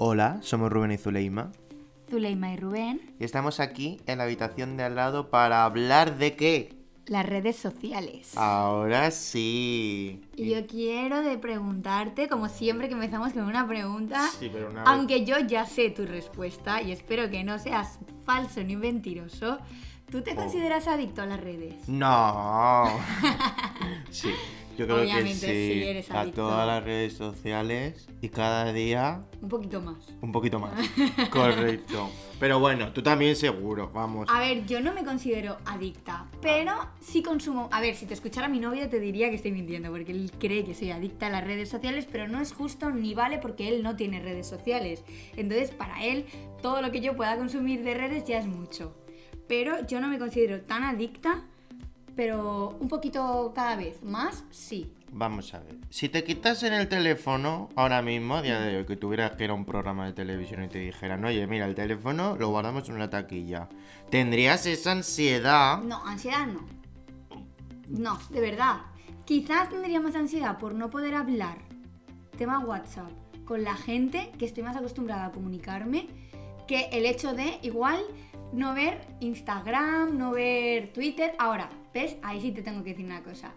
Hola, somos Rubén y Zuleima. Zuleima y Rubén. Y estamos aquí en la habitación de al lado para hablar de qué. Las redes sociales. Ahora sí. Y yo quiero de preguntarte, como siempre que empezamos con una pregunta, Sí, pero una aunque yo ya sé tu respuesta y espero que no seas falso ni mentiroso, ¿tú te Oh. consideras adicto a las redes? No. sí, yo creo Obviamente que sí. sí eres a adicto. todas las redes sociales y cada día Un poquito más. un poquito más. Correcto. Pero bueno, tú también seguro, vamos. A ver, yo no me considero adicta, pero sí consumo. A ver, si te escuchara mi novio te diría que estoy mintiendo, porque él cree que soy adicta a las redes sociales, pero no es justo ni vale porque él no tiene redes sociales. Entonces, para él, todo lo que yo pueda consumir de redes ya es mucho. Pero yo no me considero tan adicta, pero un poquito cada vez más, sí. Vamos a ver. Si te quitas en el teléfono ahora mismo, a día de hoy, que tuvieras que era un programa de televisión y te dijeran, oye, mira, el teléfono lo guardamos en una taquilla. Tendrías esa ansiedad. No, ansiedad no. No, de verdad. Quizás tendría más ansiedad por no poder hablar, tema WhatsApp, con la gente que estoy más acostumbrada a comunicarme, que el hecho de igual no ver Instagram, no ver Twitter. Ahora, ¿ves? Ahí sí te tengo que decir una cosa.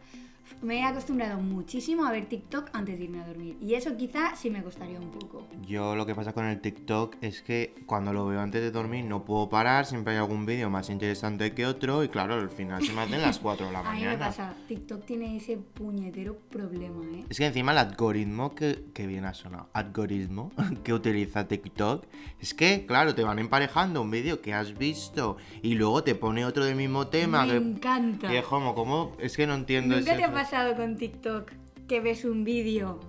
Me he acostumbrado muchísimo a ver TikTok antes de irme a dormir. Y eso quizá sí me costaría un poco. Yo lo que pasa con el TikTok es que cuando lo veo antes de dormir no puedo parar, siempre hay algún vídeo más interesante que otro y claro, al final se me hacen las 4 de la A mí me mañana. pasa, TikTok tiene ese puñetero problema, ¿eh? Es que encima el algoritmo que, que bien ha sonado, algoritmo que utiliza TikTok, es que, claro, te van emparejando un vídeo que has visto y luego te pone otro del mismo tema. Me que, encanta. que es como, ¿cómo? Es que no entiendo ¿Nunca ese- te pasado con TikTok que ves un vídeo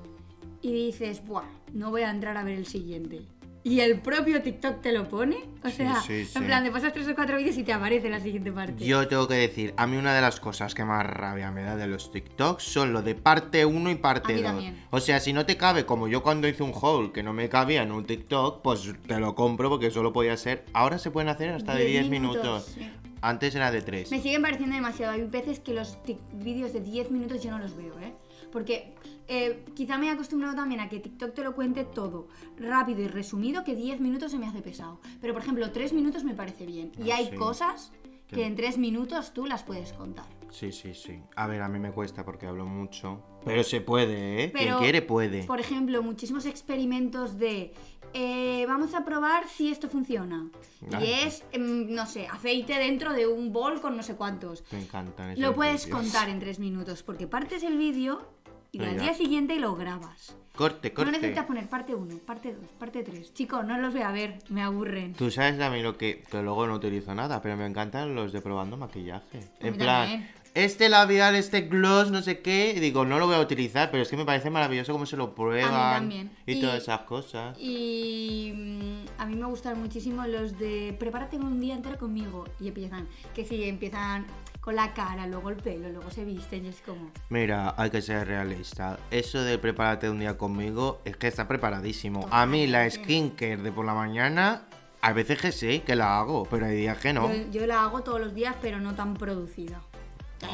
y dices, buah, no voy a entrar a ver el siguiente? Y el propio TikTok te lo pone. O Sí, sea, sí, en plan, te pasas tres o cuatro vídeos y te aparece la siguiente parte. Yo tengo que decir, a mí una de las cosas que más rabia me da de los TikToks son lo de parte 1 y parte mí 2. también. O sea, si no te cabe, como yo cuando hice un haul que no me cabía en un TikTok, pues te lo compro porque solo podía ser. Ahora se pueden hacer hasta de 10 Diez minutos. Antes era de 3. Me siguen pareciendo demasiado. Hay veces que los vídeos de 10 minutos yo no los veo, ¿eh? Porque eh, quizá me he acostumbrado también a que TikTok te lo cuente todo rápido y resumido, que 10 minutos se me hace pesado. Pero por ejemplo, 3 minutos me parece bien. Y Ah, hay sí. cosas Que- en 3 minutos tú las puedes contar. Sí, sí, sí. A ver, a mí me cuesta porque hablo mucho. Pero se puede, ¿eh? Pero, Quien quiere puede. Por ejemplo, muchísimos experimentos de eh, vamos a probar si esto funciona. Ah. Y es, em, no sé, aceite dentro de un bol con no sé cuántos. Me encantan esos Lo puedes vídeos. contar en tres minutos porque partes el vídeo y al Venga. día siguiente lo grabas. Corte, No corte. necesitas poner parte 1, parte 2, parte 3. Chicos, no los voy a ver, me aburren. Tú sabes mí lo que, que luego no utilizo nada, pero me encantan los de probando maquillaje. A En plan, también. Este labial, este gloss, no sé qué, digo, no lo voy a utilizar, pero es que me parece maravilloso cómo se lo prueban también. y, Y- todas esas cosas. Y mm, a mí me gustan muchísimo los de prepárate un día entero conmigo. Y empiezan, que sí, empiezan con la cara, luego el pelo, luego se visten y es como... Mira, hay que ser realista. Eso de prepárate un día conmigo es que está preparadísimo. A mí la skincare de por la mañana, a veces que sí, que la hago, pero hay días que no. Yo, yo la hago todos los días, pero no tan producida.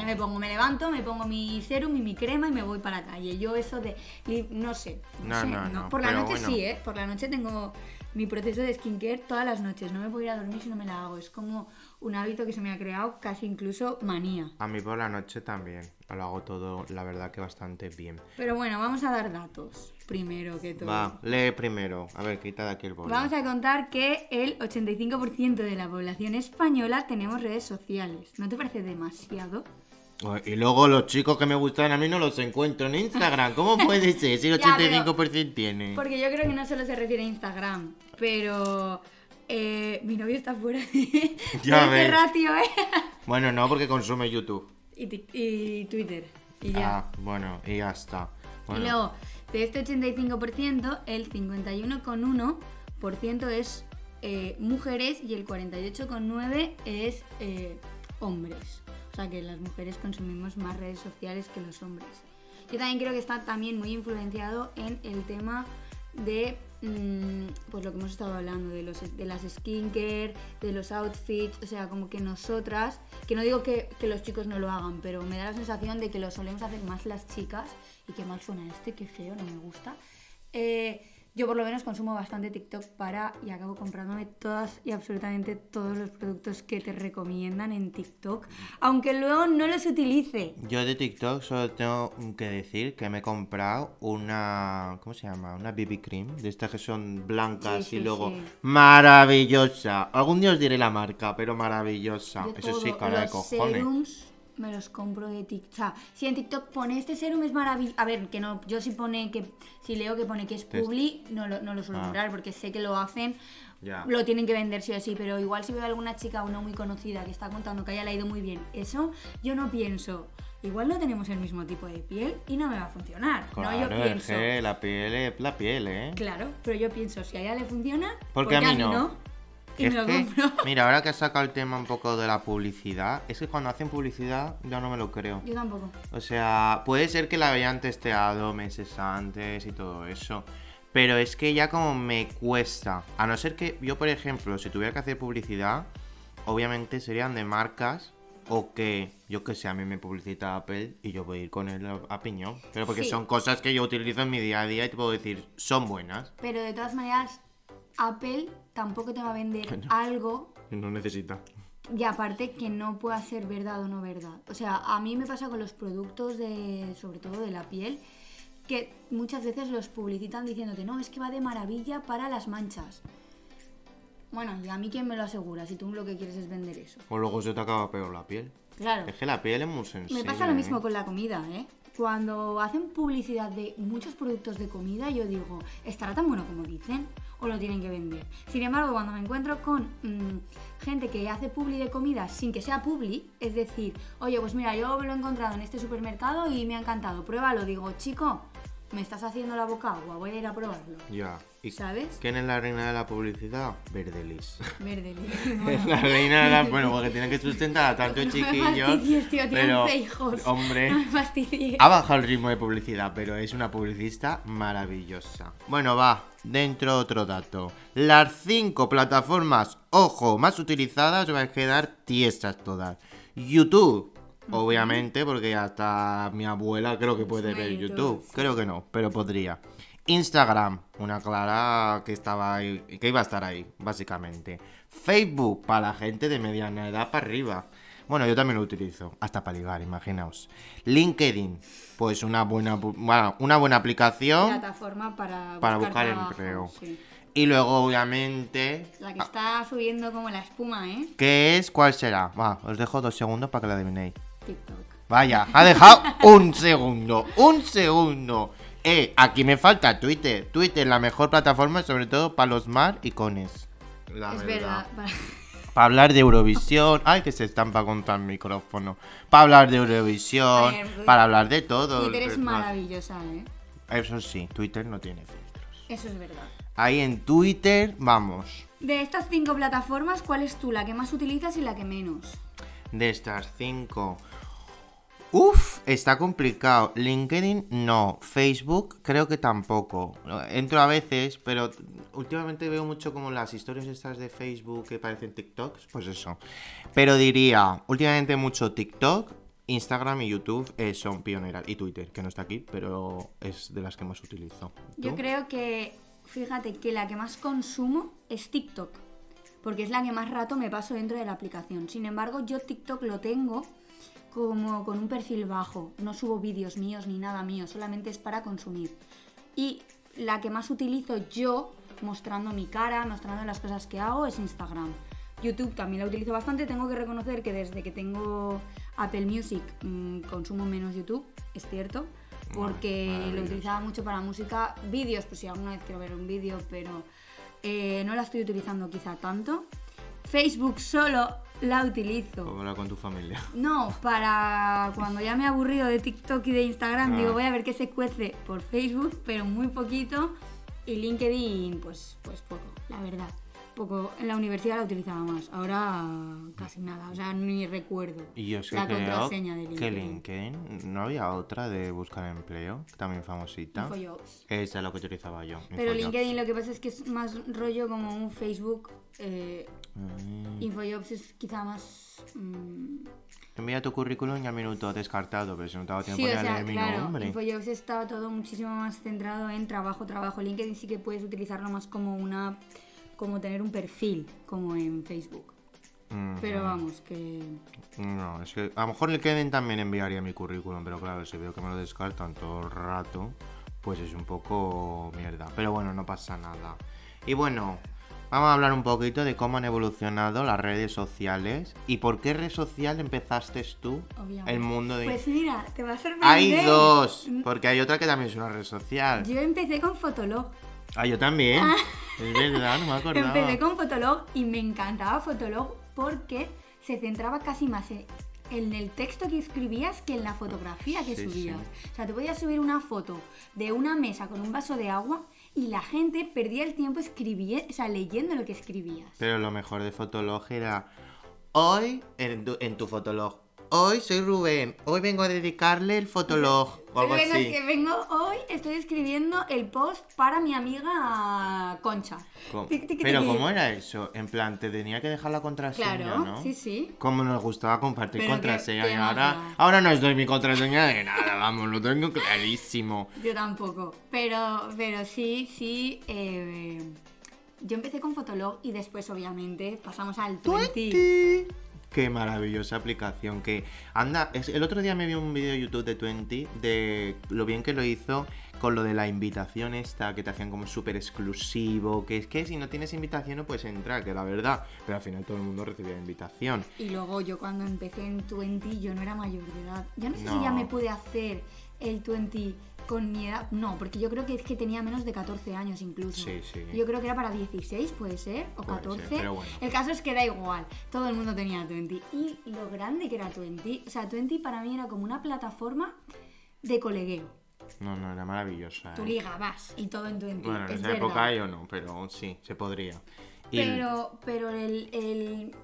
Me pongo, me levanto, me pongo mi serum y mi crema y me voy para la calle. Yo eso de, no sé, no, No, sé, no, no, Por la noche bueno. sí, ¿eh? Por la noche tengo mi proceso de skincare todas las noches. No me puedo ir a dormir si no me la hago. Es como un hábito que se me ha creado, casi incluso manía. A mí por la noche también. Lo hago todo, la verdad que bastante bien. Pero bueno, vamos a dar datos primero que todo. Va, lee primero. A ver, quita de aquí el boli. Vamos a contar que el 85% de la población española tenemos redes sociales. ¿No te parece demasiado? Y luego los chicos que me gustan a mí no los encuentro en Instagram. ¿Cómo puede ser si el Ya, pero- 85% tiene? Porque yo creo que no solo se refiere a Instagram, pero eh, mi novio está fuera de, Ya de este ratio, ¿eh? Bueno, no, porque consume YouTube. Y, y Twitter. Y ya. Ah, bueno, y ya está. Bueno, Y luego, de este 85%, el 51,1% es eh, mujeres y el 48,9% es eh, hombres. O sea que las mujeres consumimos más redes sociales que los hombres. Yo también creo que está también muy influenciado en el tema de mm, pues lo que hemos estado hablando, de, los, de las skincare, de los outfits, o sea, como que nosotras, que no digo que, que los chicos no lo hagan, pero me da la sensación de que lo solemos hacer más las chicas, y qué mal suena este, qué feo, no me gusta, eh, yo por lo menos consumo bastante TikTok para y acabo comprándome todas y absolutamente todos los productos que te recomiendan en TikTok, aunque luego no los utilice. Yo de TikTok solo tengo que decir que me he comprado una. ¿Cómo se llama? Una BB Cream. De estas que son blancas Sí, y sí, luego. sí. Maravillosa. Algún día os diré la marca, pero maravillosa. Yo Eso sí, todo, cara de cojones. serums me los compro de TikTok. O sea, si en TikTok pone este serum es maravilloso. A ver, que no, yo si pone que si leo que pone que es publi, no lo, no lo suelo Ah. comprar porque sé que lo hacen. Ya. Lo tienen que vender sí o sí, pero igual si veo a alguna chica, una muy conocida, que está contando que haya leído muy bien eso, yo no pienso, igual no tenemos el mismo tipo de piel y no me va a funcionar. Claro, no, yo pienso. que la piel es la piel, ¿eh? Claro, pero yo pienso, si a ella le funciona, Porque a mí no. Y Es me lo que, compro. mira, ahora que has sacado el tema un poco de la publicidad, es que cuando hacen publicidad ya no me lo creo. Yo tampoco. O sea, puede ser que la hayan testeado meses antes y todo eso. Pero es que ya como me cuesta. A no ser que yo, por ejemplo, si tuviera que hacer publicidad, obviamente serían de marcas o que, yo que sé, a mí me publicita Apple y yo voy a ir con él a, a piñón. Pero porque Sí. son cosas que yo utilizo en mi día a día y te puedo decir, son buenas. Pero de todas maneras, Apple tampoco te va a vender algo No necesita. y aparte que no pueda ser verdad o no verdad. O sea, a mí me pasa con los productos de, sobre todo de la piel, que muchas veces los publicitan diciéndote, no, es que va de maravilla para las manchas. Bueno, y a mí quién me lo asegura si tú lo que quieres es vender eso. O luego se te acaba peor la piel. Claro. Es que la piel es muy sensible. Me pasa lo mismo ¿eh? con la comida, ¿eh? Cuando hacen publicidad de muchos productos de comida, yo digo, ¿estará tan bueno como dicen? ¿O lo tienen que vender? Sin embargo, cuando me encuentro con mm, gente que hace publi de comida sin que sea publi, es decir, oye, pues mira, yo lo he encontrado en este supermercado y me ha encantado, pruébalo. Digo, chico, me estás haciendo la boca agua, voy a ir a probarlo. Ya. ¿Y ¿Sabes? quién es la reina de la publicidad? Verdelis. Verde. Es la reina de la... Bueno, porque tiene que sustentar a tanto No me chiquillo. fastidies, tío, tiene pero, 11 hijos. hombre, me ha bajado el ritmo de publicidad, pero es una publicista maravillosa. Bueno, va, dentro otro dato. Las cinco plataformas, ojo, más utilizadas, vais a quedar tiesas todas. YouTube. Obviamente, porque hasta mi abuela creo que puede Consume ver YouTube. Creo que no, pero podría. Instagram, una clara que estaba ahí, que iba a estar ahí, básicamente. Facebook, para la gente de mediana edad para arriba. Bueno, yo también lo utilizo, hasta para ligar, imaginaos. LinkedIn, pues una buena, bueno, una buena aplicación. Plataforma para, Para buscar trabajo, empleo. sí. Y luego, obviamente, La que está subiendo como la espuma, ¿eh? ¿qué es? ¿Cuál será? Va, os dejo dos segundos para que la adivinéis. TikTok. Vaya, ha dejado un segundo, un segundo. Eh, aquí me falta Twitter. Twitter, la mejor plataforma, sobre todo para los mar icones. La es verdad. para- Para hablar de Eurovisión. Ay, que se estampa contra el micrófono. Para hablar de Eurovisión. Ver, para hablar de todo. Twitter es maravillosa, ¿eh? Eso sí, Twitter no tiene filtros. Eso es verdad. Ahí en Twitter, vamos. De estas cinco plataformas, ¿cuál es tú la que más utilizas y la que menos? De estas cinco. Uf, está complicado. LinkedIn no. Facebook creo que tampoco. Entro a veces, pero últimamente veo mucho como las historias estas de Facebook que parecen TikToks. Pues eso. Pero diría, últimamente mucho TikTok, Instagram y YouTube eh, son pioneras. Y Twitter, que no está aquí, pero es de las que más utilizo. Yo creo que, fíjate, que la que más consumo es TikTok. Porque es la que más rato me paso dentro de la aplicación. Sin embargo, yo TikTok lo tengo como con un perfil bajo. No subo vídeos míos ni nada mío, solamente es para consumir. Y la que más utilizo yo, mostrando mi cara, mostrando las cosas que hago, es Instagram. YouTube también la utilizo bastante. Tengo que reconocer que desde que tengo Apple Music mm, consumo menos YouTube, es cierto. Porque lo utilizaba mucho para música. Vídeos, pues si alguna vez quiero ver un vídeo, pero eh, no la estoy utilizando quizá tanto. Facebook solo la utilizo. Como con tu familia. No, para cuando ya me he aburrido de TikTok y de Instagram, Ah. digo, voy a ver qué se cuece por Facebook, pero muy poquito. Y LinkedIn, pues, pues poco, la verdad. Poco, en la universidad la utilizaba más, ahora casi nada, o sea, ni recuerdo Y yo sé la creo contraseña de que LinkedIn. LinkedIn, ¿no había otra de buscar empleo? También famosita. Infojobs. Esa es la que utilizaba yo. Pero Infojobs. LinkedIn lo que pasa es que es más rollo como un Facebook. Eh, Mm. Infojobs es quizá más. mm, Envía tu currículum y al minuto descartado, pero si no te dado tiempo Sí, o sea, leer mi claro, nombre. Infojobs está todo muchísimo más centrado en trabajo, trabajo. LinkedIn sí que puedes utilizarlo más como una. Como tener un perfil, como en Facebook. Mm, Pero vamos, que. No, es que a lo mejor LinkedIn también enviaría mi currículum, pero claro, si veo que me lo descartan todo el rato, pues es un poco mierda. Pero bueno, no pasa nada. Y bueno, vamos a hablar un poquito de cómo han evolucionado las redes sociales y por qué red social empezaste tú Obviamente. el mundo de... Pues mira, te va a sorprender. hay dos, porque hay otra que también es una red social. Yo empecé con Fotolog. Ah, yo también. Es verdad, no me acordaba. Empecé con Fotolog y me encantaba Fotolog porque se centraba casi más en, en el texto que escribías que en la fotografía que Sí, subías. sí. O sea, tú podías subir una foto de una mesa con un vaso de agua y la gente perdía el tiempo escribiendo, o sea, leyendo lo que escribías. Pero lo mejor de Fotolog era hoy en tu, en tu Fotolog. Hoy soy Rubén. Hoy vengo a dedicarle el Fotolog o algo así. es que vengo hoy, estoy escribiendo el post para mi amiga Concha. Tic, tic, Pero. ¿cómo era eso? En plan, te tenía que dejar la contraseña, Claro, ¿no? sí, sí. Como nos gustaba compartir Pero contraseña y ahora, ahora no os doy mi contraseña de nada, vamos, lo tengo clarísimo. Yo tampoco. Pero, pero sí, sí. eh, yo empecé con Fotolog y después, obviamente, pasamos al Twenty. Qué maravillosa aplicación que anda, es- el otro día me vi un vídeo de YouTube de Twenty de lo bien que lo hizo con lo de la invitación esta que te hacían como súper exclusivo, que es que si no tienes invitación no puedes entrar, que la verdad, pero al final todo el mundo recibía invitación. Y luego yo cuando empecé en Twenty, yo no era mayor de edad. Yo no sé si ya me pude hacer el Twenty con mi edad. No, porque yo creo que es que tenía menos de 14 años incluso. Sí, sí. Yo creo que era para 16, puede ser, o Puede ser, 14. pero bueno. El caso es que da igual, todo el mundo tenía Twenty. Y lo grande que era Twenty, o sea, Twenty para mí era como una plataforma de colegueo. No, no, era maravillosa. Tú ¿eh? ligabas y todo en Twenty. Bueno, en es esa verdad. época yo no, pero sí, se podría. Y Pero, pero el, el,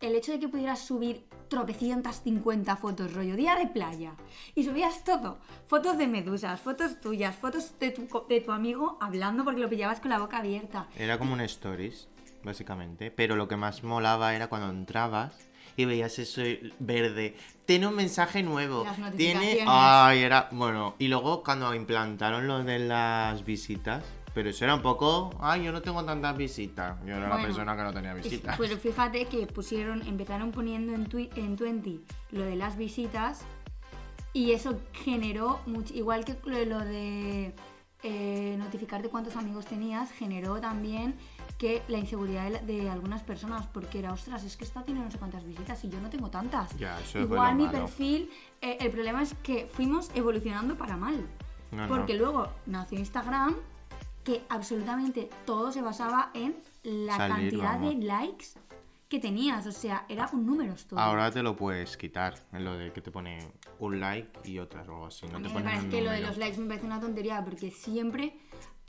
el hecho de que pudieras subir tropecientas 50 fotos, rollo día de playa, y subías todo, fotos de medusas, fotos tuyas, fotos de tu, de tu amigo hablando porque lo pillabas con la boca abierta. Era como un stories, básicamente. Pero lo que más molaba era cuando entrabas y veías eso verde. Tiene un mensaje nuevo. Las Tiene. Ay, era. Bueno, y luego cuando implantaron lo de las visitas. Pero eso era un poco. Ay, yo no tengo tantas visitas. Yo era la Bueno, persona que no tenía visitas. Pero fíjate que pusieron, empezaron poniendo en, twi- en Twenty lo de las visitas y eso generó, much- igual que lo de, eh, notificarte cuántos amigos tenías, generó también que la inseguridad de, la- de algunas personas, porque era, ostras, es que esta tiene no sé cuántas visitas y yo no tengo tantas. Ya, eso Igual mi malo. perfil, eh, el problema es que fuimos evolucionando para mal. No, no. porque luego nació Instagram, que absolutamente todo se basaba en la Salir, cantidad vamos. de likes que tenías. O sea, era un número todo. Ahora te lo puedes quitar. En lo de que te pone un like y otras o así. No te ponen un que lo de los likes me parece una tontería porque siempre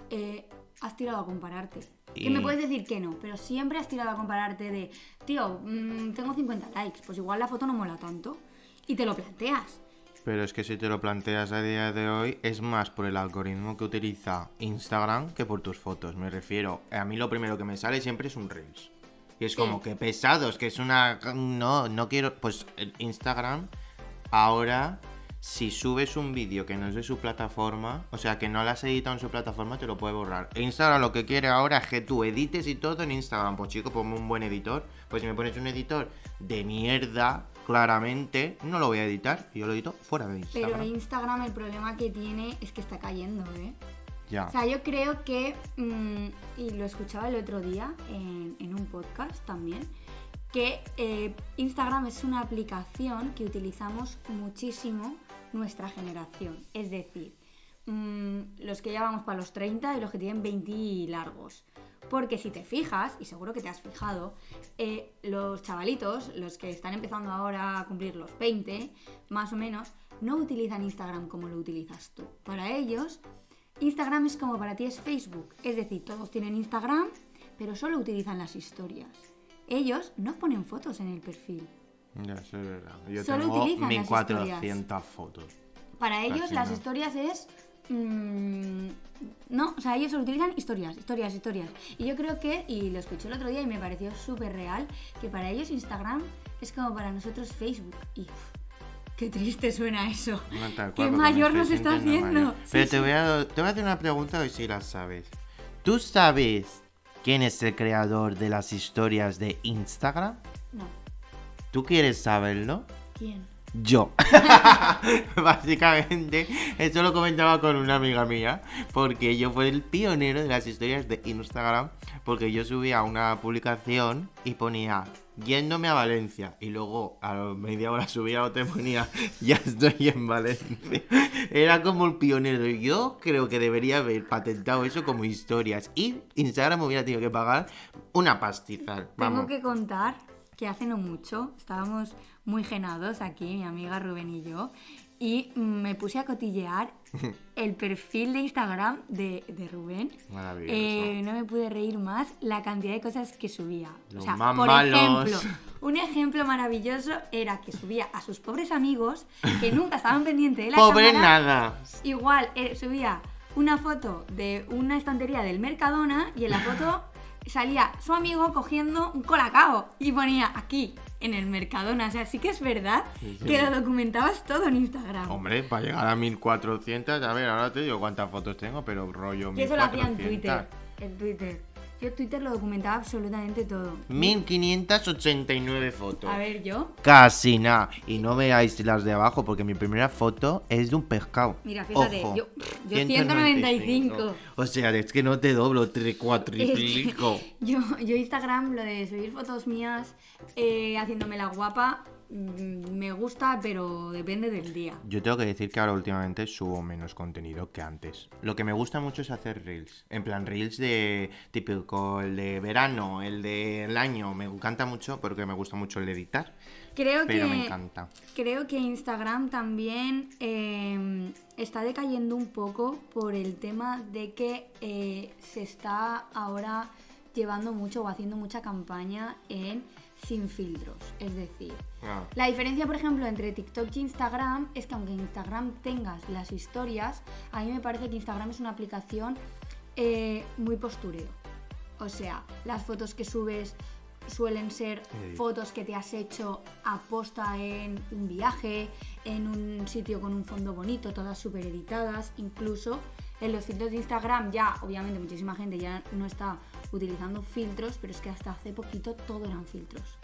eh, has tirado a compararte. Que Y- me puedes decir que no, pero siempre has tirado a compararte de, tío, mm, tengo 50 likes, pues igual la foto no mola tanto. Y te lo planteas. Pero es que si te lo planteas a día de hoy, es más por el algoritmo que utiliza Instagram que por tus fotos. Me refiero, a mí lo primero que me sale siempre es un Reels. Y es como que pesados, que es una... No, no quiero... Pues Instagram ahora, si subes un vídeo que no es de su plataforma, o sea, que no lo has editado en su plataforma, te lo puede borrar. E Instagram lo que quiere ahora es que tú edites y todo en Instagram. Pues chico, ponme un buen editor. Pues si me pones un editor de mierda, claramente, no lo voy a editar. Y yo lo edito fuera de Instagram. Pero Instagram el problema que tiene es que está cayendo, ¿eh? Ya. O sea, yo creo que, mm, y lo escuchaba el otro día en, en un podcast también, que eh, Instagram es una aplicación que utilizamos muchísimo nuestra generación. Es decir, mm, los que ya vamos para los 30 y los que tienen 20 y largos. Porque si te fijas, y seguro que te has fijado, eh, los chavalitos, los que están empezando ahora a cumplir los 20, más o menos, no utilizan Instagram como lo utilizas tú. Para ellos, Instagram es como para ti es Facebook. Es decir, todos tienen Instagram, pero solo utilizan las historias. Ellos no ponen fotos en el perfil. Ya, eso es verdad. Yo Solo tengo utilizan las 1400 fotos. Para ellos Casi las no. historias es... mm, no, o sea, ellos utilizan historias, historias, historias. Y yo creo que, y lo escuché el otro día y me pareció súper real, que para ellos Instagram es como para nosotros Facebook. Y qué triste suena eso. No, tal cual, qué mayor nos está haciendo. Pero Sí, te. Voy a, te voy a hacer una pregunta ver si la sabes. ¿Tú sabes quién es el creador de las historias de Instagram? No, ¿Tú quieres saberlo? ¿quién? Yo. Básicamente, eso lo comentaba con una amiga mía, porque yo fui el pionero de las historias de Instagram, porque yo subía una publicación y ponía yéndome a Valencia, y luego a media hora subía otra y ponía ya estoy en Valencia. Era como el pionero. Yo creo que debería haber patentado eso como historias, y Instagram me hubiera tenido que pagar una pastizal. Tengo que contar que hace no mucho estábamos muy genados aquí, mi amiga Rubén y yo, y me puse a cotillear el perfil de Instagram de, de Rubén. Maravilloso. Eh, no me pude reír más la cantidad de cosas que subía. Los o sea, por malos. ejemplo, un ejemplo maravilloso era que subía a sus pobres amigos que nunca estaban pendientes de la Pobre cámara. nada. Igual eh, subía una foto de una estantería del Mercadona y en la foto salía su amigo cogiendo un colacao y ponía aquí en el Mercadona. O sea, sí que es verdad Sí, sí. que lo documentabas todo en Instagram. Hombre, para llegar a 1400, a ver, ahora te digo cuántas fotos tengo, pero rollo y eso lo hacía en 1400. Twitter. En Twitter. Yo Twitter lo documentaba absolutamente todo. 1589 fotos. A ver, yo. Casi nada. Y no veáis las de abajo porque mi primera foto es de un pescado. Mira, fíjate, Ojo, yo- yo 195. O sea, es que no te doblo, te cuatriplico. Yo, yo Instagram, lo de subir fotos mías eh, haciéndome la guapa, me gusta, pero depende del día. Yo tengo que decir que ahora últimamente subo menos contenido que antes. Lo que me gusta mucho es hacer reels. En plan, reels de típico, el de verano, el del año. Me encanta mucho porque me gusta mucho el editar. Creo Pero que, me encanta. Creo que Instagram también eh, está decayendo un poco por el tema de que eh, se está ahora llevando mucho o haciendo mucha campaña en sin filtros. Es decir, Ah. la diferencia, por ejemplo, entre TikTok y Instagram es que aunque en Instagram tengas las historias, a mí me parece que Instagram es una aplicación eh, muy postureo. O sea, las fotos que subes suelen ser fotos que te has hecho aposta en un viaje, en un sitio con un fondo bonito, todas súper editadas. Incluso en los filtros de Instagram ya, obviamente, muchísima gente ya no está utilizando filtros, pero es que hasta hace poquito todo eran filtros.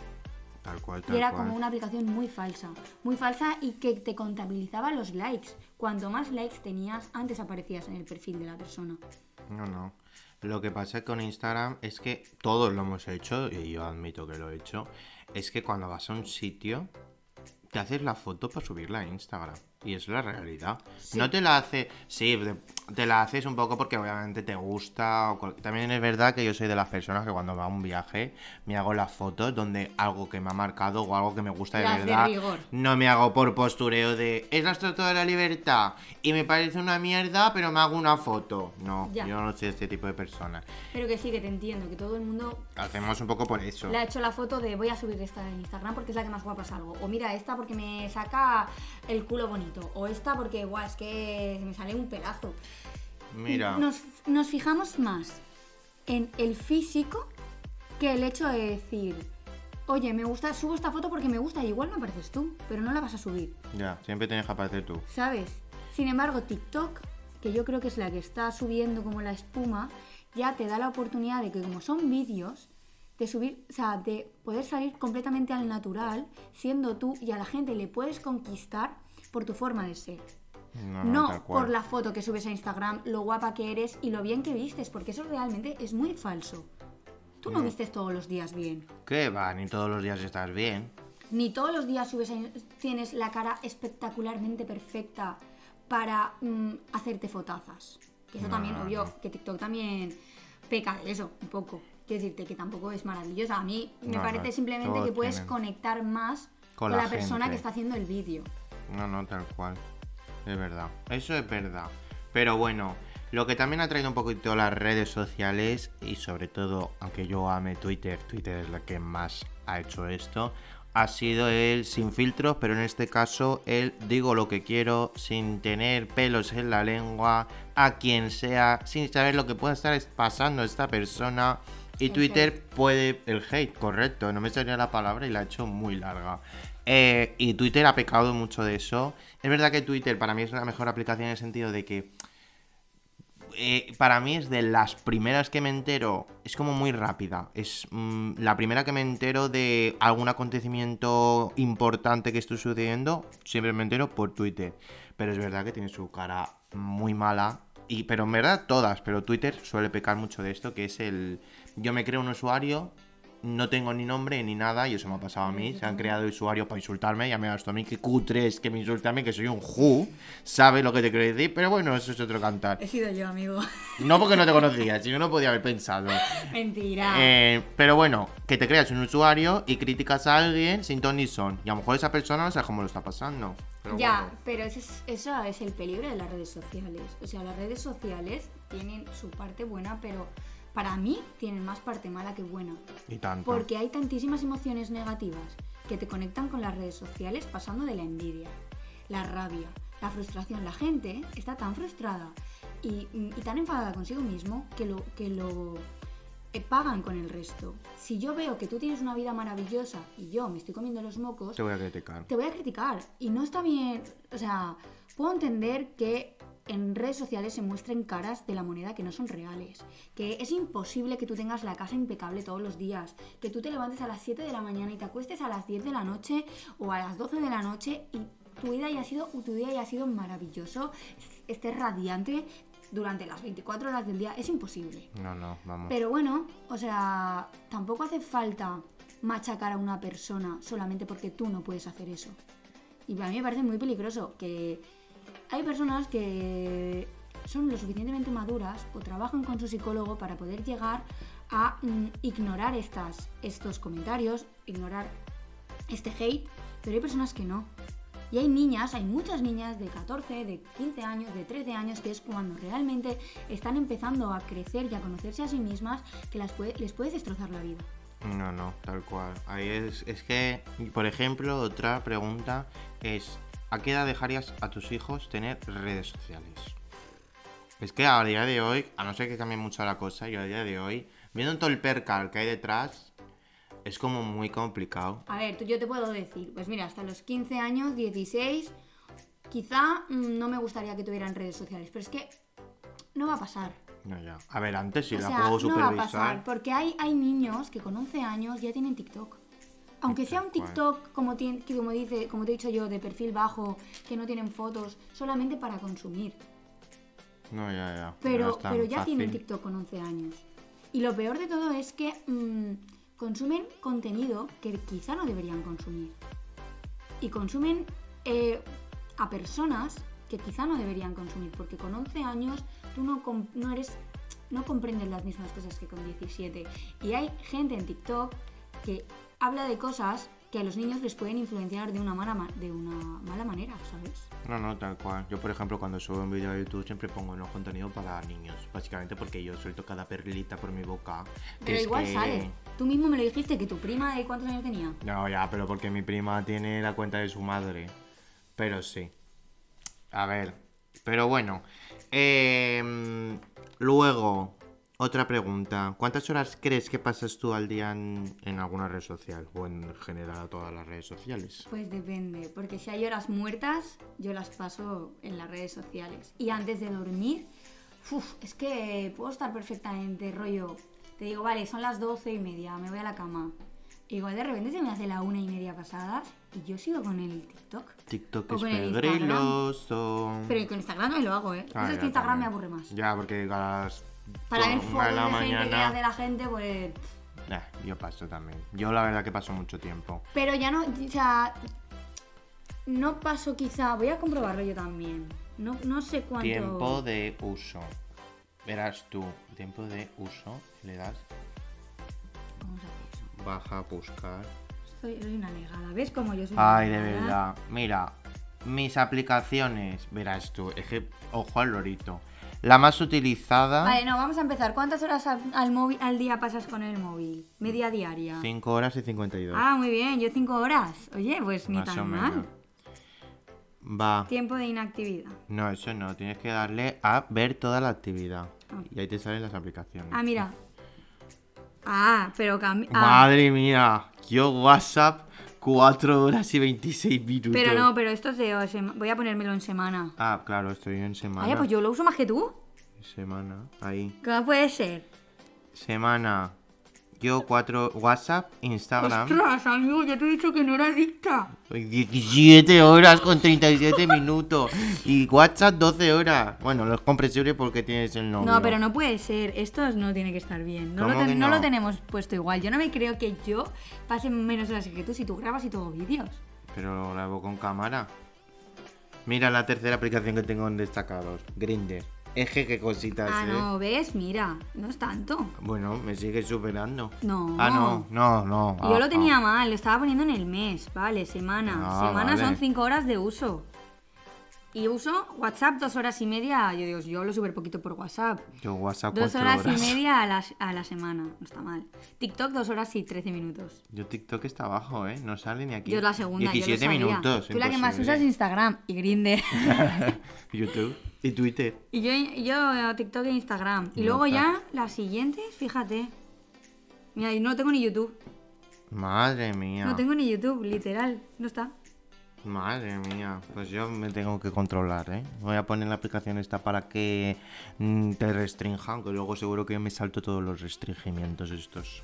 Tal cual, tal Y era cual. como una aplicación muy falsa. Muy falsa y que te contabilizaba los likes. Cuanto más likes tenías, antes aparecías en el perfil de la persona. No, no. Lo que pasa con Instagram es que todos lo hemos hecho, y yo admito que lo he hecho, es que cuando vas a un sitio, te haces la foto para subirla a Instagram. Y es la realidad. No te la hace, sí, te la haces un poco porque obviamente te gusta. o cual- También es verdad que yo soy de las personas que cuando va a un viaje me hago las fotos donde algo que me ha marcado o algo que me gusta de Las verdad. rigor. No me hago por postureo de es la estatua de la libertad y me parece una mierda, pero me hago una foto. No, Ya. yo no soy este tipo de persona. Pero que sí, que te entiendo, que todo el mundo Hacemos un poco por eso. le ha hecho la foto de voy a subir esta en Instagram porque es la que más guapa salgo. O mira esta porque me saca el culo bonito. O esta porque, guau, es que me sale un pedazo. Mira, Nos, nos fijamos más en el físico que el hecho de decir, oye, me gusta, subo esta foto porque me gusta y igual no apareces tú, pero no la vas a subir. ya, siempre tienes que aparecer tú. ¿Sabes? Sin embargo, TikTok, que yo creo que es la que está subiendo como la espuma, ya te da la oportunidad de que como son vídeos, de subir, o sea, de poder salir completamente al natural, siendo tú y a la gente le puedes conquistar por tu forma de ser. No, No, no, por la foto que subes a Instagram, lo guapa que eres y lo bien que vistes, porque eso realmente es muy falso. Tú no vistes todos los días bien. ¿Qué va? Ni todos los días estás bien. Ni todos los días subes a- tienes la cara espectacularmente perfecta para mm, hacerte fotazas. Que eso No, también, no, obvio, no. que TikTok también peca de eso, un poco. Quiero decirte que tampoco es maravillosa. A mí me No, parece no, simplemente que puedes tienen. conectar más Con con, la la, persona que está haciendo el vídeo. No, no, tal cual. Es verdad. Eso es verdad. Pero bueno, Lo que también ha traído un poquito las redes sociales y sobre todo, aunque yo ame Twitter, Twitter es la que más ha hecho esto, ha sido el sin filtros, pero en este caso el digo lo que quiero sin tener pelos en la lengua, a quien sea, sin saber lo que pueda estar pasando esta persona. Y El Twitter hate. puede, el hate, correcto, no me salía la palabra y la ha hecho muy larga. Eh, y Twitter ha pecado mucho de eso. Es verdad que Twitter para mí es la mejor aplicación en el sentido de que eh, para mí es de las primeras que me entero, es como muy rápida. Es mm, la primera que me entero de algún acontecimiento importante que esté sucediendo, siempre me entero por Twitter. Pero es verdad que tiene su cara muy mala. Y, pero en verdad todas, pero Twitter suele pecar mucho de esto, que es el... Yo me creo un usuario, no tengo ni nombre ni nada, y eso me ha pasado a mí. Se han creado usuarios para insultarme, ya me das tú a mí, que cutres que me insulte a mí, que soy un who, ¿sabes lo que te quiero decir? Pero bueno, eso es otro cantar. He sido yo, amigo. No porque no te conocía, si no, no podía haber pensado. Mentira. Eh, pero bueno, que te creas un usuario y criticas a alguien sin ton ni son. Y a lo mejor esa persona no sabe cómo lo está pasando. Pero ya, bueno. pero ese es, eso es el peligro de las redes sociales. O sea, las redes sociales tienen su parte buena, pero para mí tienen más parte mala que buena. Y tanto. Porque hay tantísimas emociones negativas que te conectan con las redes sociales pasando de la envidia, la rabia, la frustración. La gente está tan frustrada y, y tan enfadada consigo mismo que lo, que lo eh, pagan con el resto. Si yo veo que tú tienes una vida maravillosa y yo me estoy comiendo los mocos, Te voy a criticar. te voy a criticar. Y no está bien. O sea, puedo entender que en redes sociales se muestren caras de la moneda que no son reales. Que es imposible que tú tengas la casa impecable todos los días. Que tú te levantes a las 7 de la mañana y te acuestes a las 10 de la noche o a las 12 de la noche y tu vida haya sido, tu día haya sido maravilloso, estés radiante durante las 24 horas del día. Es imposible. No, no, vamos. Pero bueno, o sea, tampoco hace falta machacar a una persona solamente porque tú no puedes hacer eso. Y a mí me parece muy peligroso que hay personas que son lo suficientemente maduras o trabajan con su psicólogo para poder llegar a mm, ignorar estas, estos comentarios, ignorar este hate, pero hay personas que no. Y hay niñas, hay muchas niñas de 14, de 15 años, de 13 años, que es cuando realmente están empezando a crecer y a conocerse a sí mismas, que las puede- les puedes destrozar la vida. No, no, tal cual. Ahí es, es que, por ejemplo, otra pregunta es, ¿a qué edad dejarías a tus hijos tener redes sociales? Es que a día de hoy, a no ser que cambie mucho la cosa, yo a día de hoy, viendo todo el percal que hay detrás, es como muy complicado. A ver, tú- yo te puedo decir, pues mira, hasta los 15 años, 16, quizá mm, no me gustaría que tuvieran redes sociales, pero es que no va a pasar. No, ya. A ver, antes sí o la sea, puedo no va a supervisar. pasar, porque hay, hay niños que con 11 años ya tienen TikTok. Aunque sea un. TikTok, como, tien- que como, dice, como te he dicho yo, de perfil bajo, que no tienen fotos, solamente para consumir. No, ya, ya. Pero, ya tienen. TikTok con 11 años. Y lo peor de todo es que mm, consumen contenido que quizá no deberían consumir. Y consumen eh, a personas que quizá no deberían consumir, porque con 11 años tú no, no eres no comprendes las mismas cosas que con 17. Y hay gente en TikTok que habla de cosas que a los niños les pueden influenciar de una mala, ma- de una mala manera, ¿sabes? No, no, tal cual. Yo, por ejemplo, cuando subo un vídeo a YouTube siempre pongo no contenido para niños. Básicamente porque yo suelto cada perlita por mi boca. que Pero es igual que- sale. Tú mismo me lo dijiste que tu prima de cuántos años tenía. No, ya, pero porque mi prima tiene la cuenta de su madre. Pero sí. A ver. Pero bueno. Em, luego, otra pregunta. ¿Cuántas horas crees que pasas tú al día en, en alguna red social? O en general a todas las redes sociales. Pues depende, porque si hay horas muertas, yo las paso en las redes sociales. Y antes de dormir, uf, es que puedo estar perfectamente rollo. Te digo, vale, son las doce y media, me voy a la cama. Igual de repente se me hace la una y media pasada y yo sigo con el TikTok. TikTok O es peligroso. Pero con Instagram no me lo hago, ¿eh? Ah, Eso es que Instagram me aburre más. Ya, porque a las Para ver fotos de la gente que hace la gente, pues... Eh, yo paso también. Yo la verdad que paso mucho tiempo. Pero ya no, o sea, no paso quizá, voy a comprobarlo yo también. No, no sé cuánto... Tiempo de uso. Verás tú, tiempo de uso, le das Vamos a ver eso. baja a buscar. Soy, soy una negada, ¿ves cómo yo soy Ay, una de negada? verdad. Mira, mis aplicaciones, verás tú, es que, ojo al lorito. La más utilizada, Vale, no, vamos a empezar. ¿Cuántas horas al, al móvil, al día pasas con el móvil? Media diaria. 5 horas y 52. Ah, muy bien, yo cinco horas. Oye, pues ni más o tan menos. mal. Va. Tiempo de inactividad. No, eso no. Tienes que darle a ver toda la actividad. Ah. Y ahí te salen las aplicaciones. Ah, mira. Ah, pero cambia. Ah, Madre mía. Yo WhatsApp 4 horas y 26 minutos. pero no, pero esto es de. sema- Voy a ponérmelo en semana. Ah, claro, estoy en semana. Ay, pues yo lo uso más que tú. Semana. Ahí. ¿Cómo puede ser? Semana. Yo 4 WhatsApp, Instagram. Ostras, amigo, ya te he dicho que no era adicta. 17 horas con 37 minutos. Y WhatsApp 12 horas. Bueno, los comprensible porque tienes el novio. No, pero no puede ser. Esto no tiene que estar bien. No, lo, ¿Cómo ten- que no no? lo tenemos puesto igual. Yo no me creo que yo pase menos horas que tú si tú grabas y todo vídeos. Pero lo grabo con cámara. Mira la tercera aplicación que tengo en destacados. Grinder. Eje, qué cositas, Ah, eh. no, ¿ves? Mira, no es tanto. Bueno, me sigue superando. No. Ah, no, no, no. Yo ah, lo tenía ah. mal, lo estaba poniendo en el mes, vale, semana. Ah, semana vale. son 5 horas de uso. Y uso WhatsApp dos horas y media. Yo digo, yo hablo súper poquito por WhatsApp. Yo WhatsApp Dos 4 horas, horas. y media a la, a la semana, no está mal. TikTok dos horas y 13 minutos. Yo TikTok está abajo, ¿eh? No sale ni aquí. Yo la segunda, 17 yo lo sabía. minutos. Tú la que más usas es Instagram y Grindr. YouTube y Twitter. y yo, yo TikTok e Instagram. Y No luego ya las siguientes, fíjate. Mira, y no tengo ni YouTube. Madre mía. No tengo ni YouTube, literal. No está. Madre mía. Pues yo me tengo que controlar, ¿eh? Voy a poner la aplicación esta para que mm, te restrinjan, que luego seguro que me salto todos los restringimientos estos.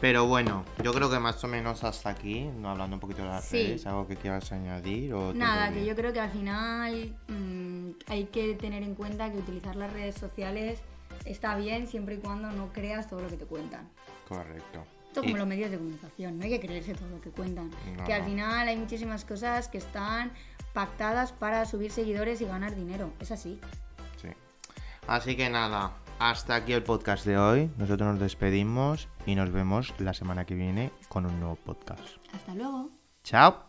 Pero bueno, yo creo que más o menos hasta aquí, no hablando un poquito de las Sí. redes, algo que quieras añadir o Nada, que yo creo que al final mm, hay que tener en cuenta que utilizar las redes sociales está bien siempre y cuando no creas todo lo que te cuentan. Correcto. Esto Y- como los medios de comunicación, no hay que creerse todo lo que cuentan. No. Que al final hay muchísimas cosas que están pactadas para subir seguidores y ganar dinero. Es así. Sí. Así que nada, hasta aquí el podcast de hoy. Nosotros nos despedimos y nos vemos la semana que viene con un nuevo podcast. Hasta luego. Chao.